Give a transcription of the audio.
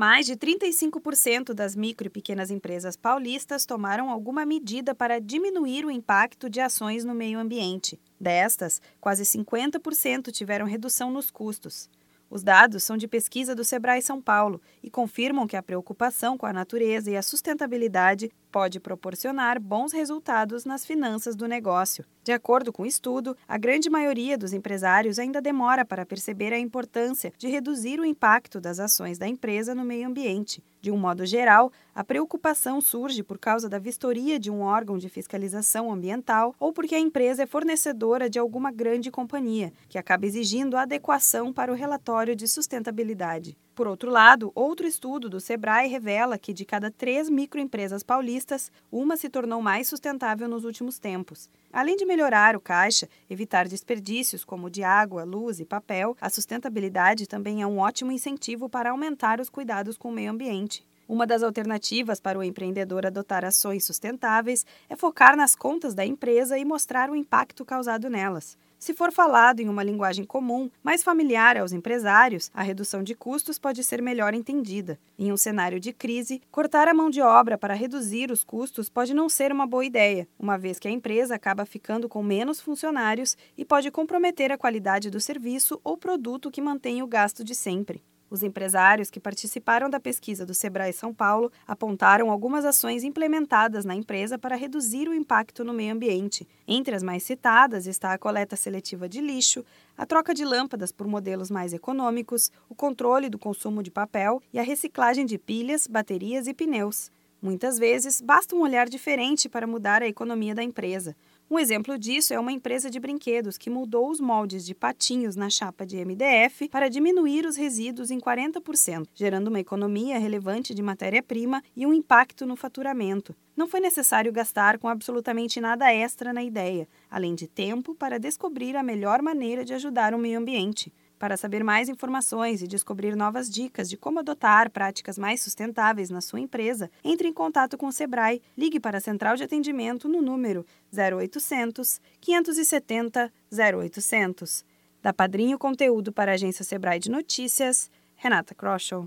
Mais de 35% das micro e pequenas empresas paulistas tomaram alguma medida para diminuir o impacto de ações no meio ambiente. Destas, quase 50% tiveram redução nos custos. Os dados são de pesquisa do Sebrae São Paulo e confirmam que a preocupação com a natureza e a sustentabilidade pode proporcionar bons resultados nas finanças do negócio. De acordo com o estudo, a grande maioria dos empresários ainda demora para perceber a importância de reduzir o impacto das ações da empresa no meio ambiente. De um modo geral, a preocupação surge por causa da vistoria de um órgão de fiscalização ambiental ou porque a empresa é fornecedora de alguma grande companhia, que acaba exigindo adequação para o relatório de sustentabilidade. Por outro lado, outro estudo do Sebrae revela que de cada três microempresas paulistas, uma se tornou mais sustentável nos últimos tempos. Além de melhorar o caixa, evitar desperdícios como de água, luz e papel, a sustentabilidade também é um ótimo incentivo para aumentar os cuidados com o meio ambiente. Uma das alternativas para o empreendedor adotar ações sustentáveis é focar nas contas da empresa e mostrar o impacto causado nelas. Se for falado em uma linguagem comum, mais familiar aos empresários, a redução de custos pode ser melhor entendida. Em um cenário de crise, cortar a mão de obra para reduzir os custos pode não ser uma boa ideia, uma vez que a empresa acaba ficando com menos funcionários e pode comprometer a qualidade do serviço ou produto que mantém o gasto de sempre. Os empresários que participaram da pesquisa do Sebrae São Paulo apontaram algumas ações implementadas na empresa para reduzir o impacto no meio ambiente. Entre as mais citadas está a coleta seletiva de lixo, a troca de lâmpadas por modelos mais econômicos, o controle do consumo de papel e a reciclagem de pilhas, baterias e pneus. Muitas vezes, basta um olhar diferente para mudar a economia da empresa. Um exemplo disso é uma empresa de brinquedos que mudou os moldes de patinhos na chapa de MDF para diminuir os resíduos em 40%, gerando uma economia relevante de matéria-prima e um impacto no faturamento. Não foi necessário gastar com absolutamente nada extra na ideia, além de tempo para descobrir a melhor maneira de ajudar o meio ambiente. Para saber mais informações e descobrir novas dicas de como adotar práticas mais sustentáveis na sua empresa, entre em contato com o Sebrae. Ligue para a central de atendimento no número 0800 570 0800. Da Padrinho Conteúdo para a agência Sebrae de Notícias, Renata Kroschel.